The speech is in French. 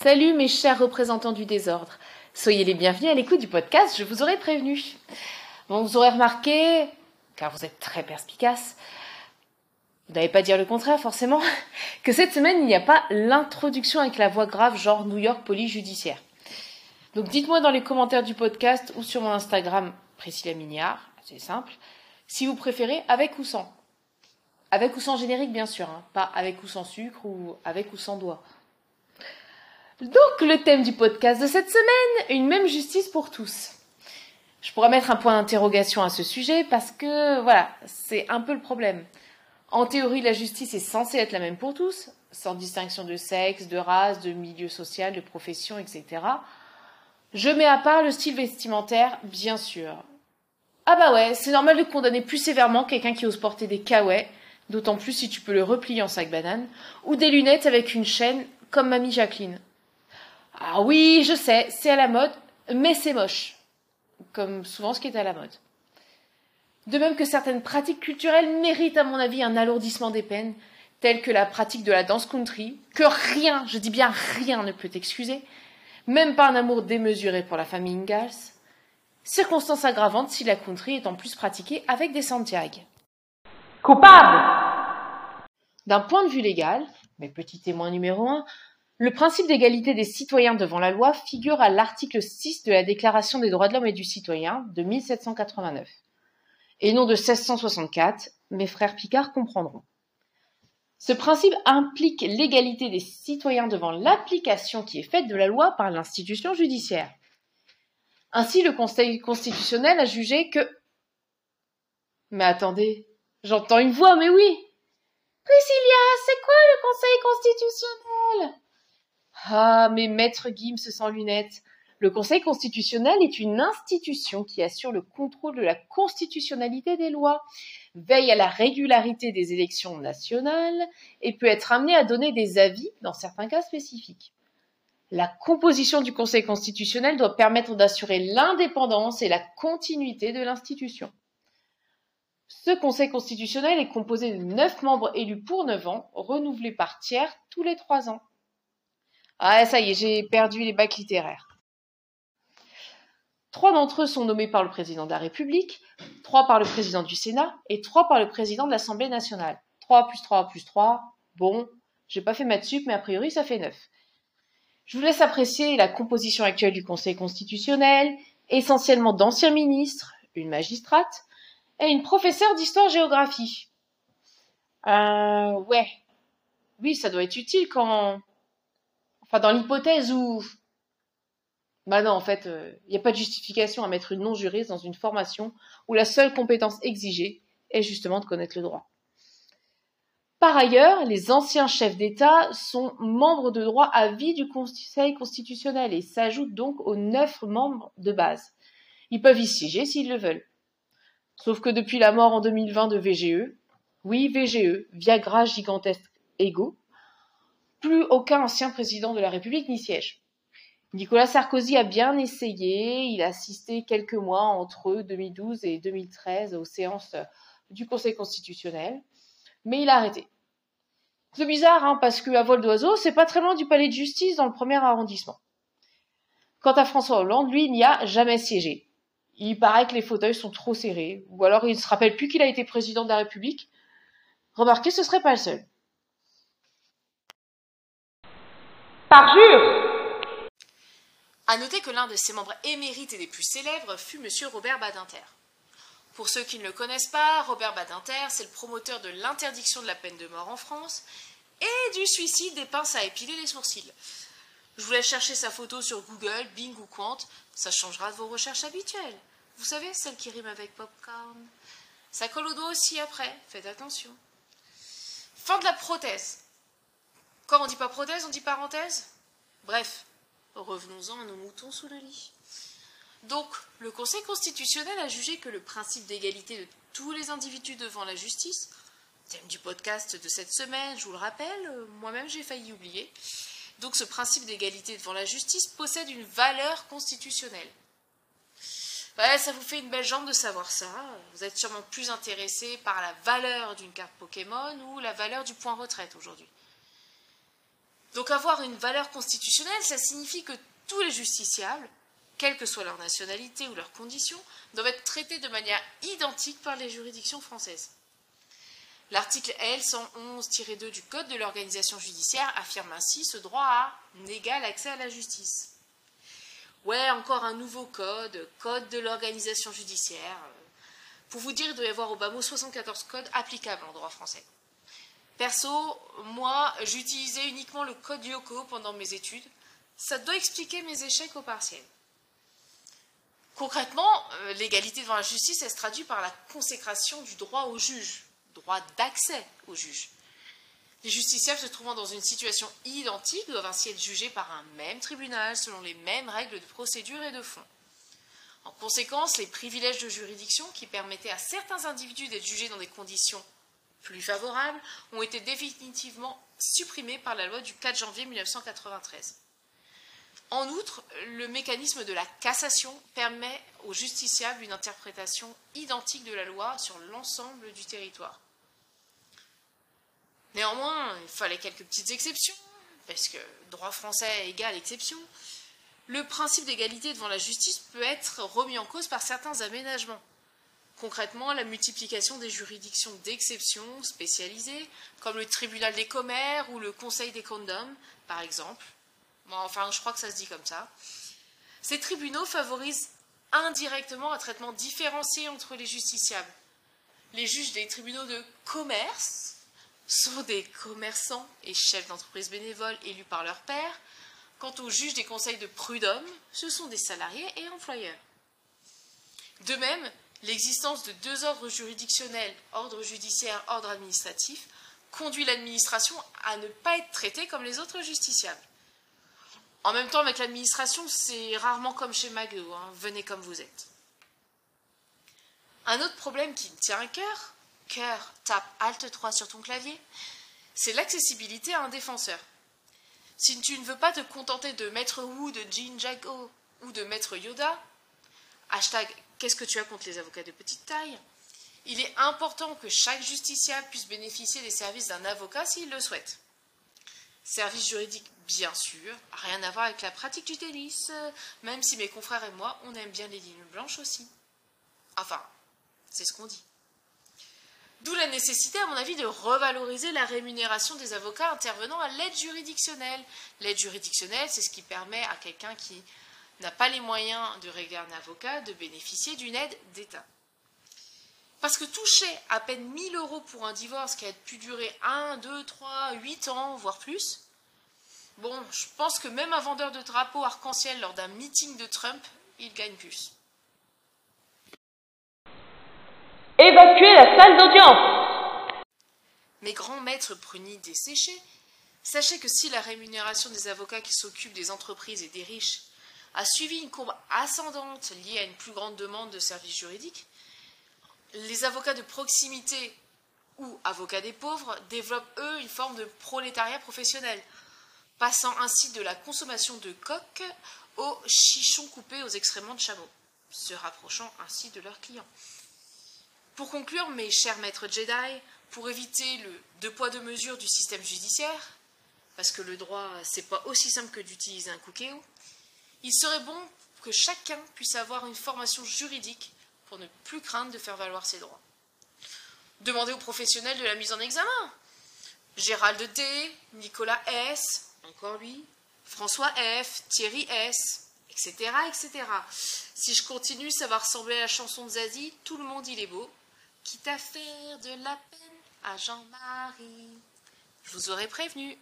Salut mes chers représentants du désordre. Soyez les bienvenus à l'écoute du podcast, je vous aurais prévenu. Bon, vous aurez remarqué, car vous êtes très perspicace, vous n'allez pas dire le contraire forcément, que cette semaine il n'y a pas l'introduction avec la voix grave genre New York police judiciaire. Donc dites-moi dans les commentaires du podcast ou sur mon Instagram Priscilla Mignard, c'est simple, si vous préférez avec ou sans. Avec ou sans générique bien sûr, hein, pas avec ou sans sucre ou avec ou sans doigt. Donc le thème du podcast de cette semaine, une même justice pour tous. Je pourrais mettre un point d'interrogation à ce sujet parce que voilà, c'est un peu le problème. En théorie, la justice est censée être la même pour tous, sans distinction de sexe, de race, de milieu social, de profession, etc. Je mets à part le style vestimentaire, bien sûr. Ah bah ouais, c'est normal de condamner plus sévèrement quelqu'un qui ose porter des kawaii, d'autant plus si tu peux le replier en sac banane, ou des lunettes avec une chaîne comme Mamie Jacqueline. Ah oui, je sais, c'est à la mode, mais c'est moche. Comme souvent ce qui est à la mode. De même que certaines pratiques culturelles méritent à mon avis un alourdissement des peines, telles que la pratique de la danse country, que rien, je dis bien rien ne peut excuser, même pas un amour démesuré pour la famille Ingalls, circonstance aggravante si la country est en plus pratiquée avec des Santiago. Coupable D'un point de vue légal, mes petits témoins numéro un, le principe d'égalité des citoyens devant la loi figure à l'article 6 de la Déclaration des droits de l'homme et du citoyen de 1789. Et non de 1664, mes frères Picard comprendront. Ce principe implique l'égalité des citoyens devant l'application qui est faite de la loi par l'institution judiciaire. Ainsi, le Conseil constitutionnel a jugé que... Mais attendez, j'entends une voix, mais oui Priscilla, c'est quoi le Conseil constitutionnel? Ah, mais maître Gims sans lunettes. Le Conseil constitutionnel est une institution qui assure le contrôle de la constitutionnalité des lois, veille à la régularité des élections nationales et peut être amené à donner des avis dans certains cas spécifiques. La composition du Conseil constitutionnel doit permettre d'assurer l'indépendance et la continuité de l'institution. Ce Conseil constitutionnel est composé de neuf membres élus pour neuf ans, renouvelés par tiers tous les trois ans. Ah, ça y est, j'ai perdu les bacs littéraires. Trois d'entre eux sont nommés par le président de la République, trois par le président du Sénat et trois par le président de l'Assemblée nationale. Trois plus trois plus trois. Bon, j'ai pas fait maths sup, mais a priori ça fait neuf. Je vous laisse apprécier la composition actuelle du Conseil constitutionnel, essentiellement d'anciens ministres, une magistrate et une professeure d'histoire-géographie. Euh, ouais. Oui, ça doit être utile quand Enfin, dans l'hypothèse où. Bah non, en fait, il euh, n'y a pas de justification à mettre une non-juriste dans une formation où la seule compétence exigée est justement de connaître le droit. Par ailleurs, les anciens chefs d'État sont membres de droit à vie du Conseil constitutionnel et s'ajoutent donc aux neuf membres de base. Ils peuvent y siéger s'ils le veulent. Sauf que depuis la mort en 2020 de VGE, oui, VGE, Viagra gigantesque ego, plus aucun ancien président de la République n'y siège. Nicolas Sarkozy a bien essayé, il a assisté quelques mois entre 2012 et 2013 aux séances du Conseil constitutionnel, mais il a arrêté. C'est bizarre, hein, parce qu'à vol d'oiseau, c'est pas très loin du palais de justice dans le premier arrondissement. Quant à François Hollande, lui, il n'y a jamais siégé. Il paraît que les fauteuils sont trop serrés, ou alors il ne se rappelle plus qu'il a été président de la République. Remarquez, ce serait pas le seul. Parjure À noter que l'un de ses membres émérites et des plus célèbres fut M. Robert Badinter. Pour ceux qui ne le connaissent pas, Robert Badinter, c'est le promoteur de l'interdiction de la peine de mort en France et du suicide des pinces à épiler les sourcils. Je vous laisse chercher sa photo sur Google, Bing ou Quant, ça changera de vos recherches habituelles. Vous savez, celle qui rime avec popcorn. Ça colle au doigt aussi après, faites attention. Fin de la prothèse. Quand on dit pas prothèse, on dit parenthèse? Bref, revenons-en à nos moutons sous le lit. Donc, le Conseil constitutionnel a jugé que le principe d'égalité de tous les individus devant la justice, thème du podcast de cette semaine, je vous le rappelle, euh, moi-même j'ai failli oublier, donc ce principe d'égalité devant la justice possède une valeur constitutionnelle. Ouais, ça vous fait une belle jambe de savoir ça. Vous êtes sûrement plus intéressé par la valeur d'une carte Pokémon ou la valeur du point retraite aujourd'hui. Donc avoir une valeur constitutionnelle, ça signifie que tous les justiciables, quelle que soit leur nationalité ou leurs conditions, doivent être traités de manière identique par les juridictions françaises. L'article L 111-2 du Code de l'organisation judiciaire affirme ainsi ce droit à un égal accès à la justice. Ouais, encore un nouveau code, code de l'organisation judiciaire. Pour vous dire, il doit y avoir au bas mot 74 codes applicables en droit français. Perso, moi, j'utilisais uniquement le code Yoko pendant mes études. Ça doit expliquer mes échecs au partiel. Concrètement, euh, l'égalité devant la justice, elle se traduit par la consécration du droit au juge, droit d'accès au juge. Les justiciables se trouvant dans une situation identique doivent ainsi être jugés par un même tribunal selon les mêmes règles de procédure et de fond. En conséquence, les privilèges de juridiction qui permettaient à certains individus d'être jugés dans des conditions plus favorables ont été définitivement supprimés par la loi du 4 janvier 1993. En outre, le mécanisme de la cassation permet aux justiciables une interprétation identique de la loi sur l'ensemble du territoire. Néanmoins, il fallait quelques petites exceptions, parce que droit français égale exception. Le principe d'égalité devant la justice peut être remis en cause par certains aménagements. Concrètement, la multiplication des juridictions d'exception spécialisées, comme le tribunal des commères ou le conseil des condoms, par exemple, enfin, je crois que ça se dit comme ça. Ces tribunaux favorisent indirectement un traitement différencié entre les justiciables. Les juges des tribunaux de commerce sont des commerçants et chefs d'entreprise bénévoles élus par leur père. Quant aux juges des conseils de prud'homme, ce sont des salariés et employeurs. De même, l'existence de deux ordres juridictionnels, ordre judiciaire, ordre administratif, conduit l'administration à ne pas être traitée comme les autres justiciables. En même temps, avec l'administration, c'est rarement comme chez Magueux, hein. venez comme vous êtes. Un autre problème qui me tient à cœur, cœur, tape Alt 3 sur ton clavier, c'est l'accessibilité à un défenseur. Si tu ne veux pas te contenter de Maître Wu, de Jean Jago ou de Maître Yoda, hashtag qu'est-ce que tu as contre les avocats de petite taille, il est important que chaque justiciable puisse bénéficier des services d'un avocat s'il le souhaite. Service juridique, bien sûr, rien à voir avec la pratique du tennis, même si mes confrères et moi, on aime bien les lignes blanches aussi. Enfin, c'est ce qu'on dit. D'où la nécessité, à mon avis, de revaloriser la rémunération des avocats intervenant à l'aide juridictionnelle. L'aide juridictionnelle, c'est ce qui permet à quelqu'un qui n'a pas les moyens de régler un avocat de bénéficier d'une aide d'État. Parce que toucher à peine 1000 euros pour un divorce qui a pu durer 1, 2, 3, 8 ans, voire plus, bon, je pense que même un vendeur de drapeaux arc-en-ciel lors d'un meeting de Trump, il gagne plus. Évacuez la salle d'audience Mes grands maîtres prunis desséchés, sachez que si la rémunération des avocats qui s'occupent des entreprises et des riches a suivi une courbe ascendante liée à une plus grande demande de services juridiques, les avocats de proximité ou avocats des pauvres développent, eux, une forme de prolétariat professionnel, passant ainsi de la consommation de coques aux chichons coupés aux excréments de chameaux, se rapprochant ainsi de leurs clients. Pour conclure, mes chers maîtres Jedi, pour éviter le deux poids deux mesures du système judiciaire, parce que le droit, c'est pas aussi simple que d'utiliser un cookéo, il serait bon que chacun puisse avoir une formation juridique pour ne plus craindre de faire valoir ses droits. Demandez aux professionnels de la mise en examen. Gérald D, Nicolas S, encore lui, François F, Thierry S, etc., etc. Si je continue, ça va ressembler à la chanson de Zazie, Tout le monde il est beau, quitte à faire de la peine à Jean-Marie. Je vous aurais prévenu.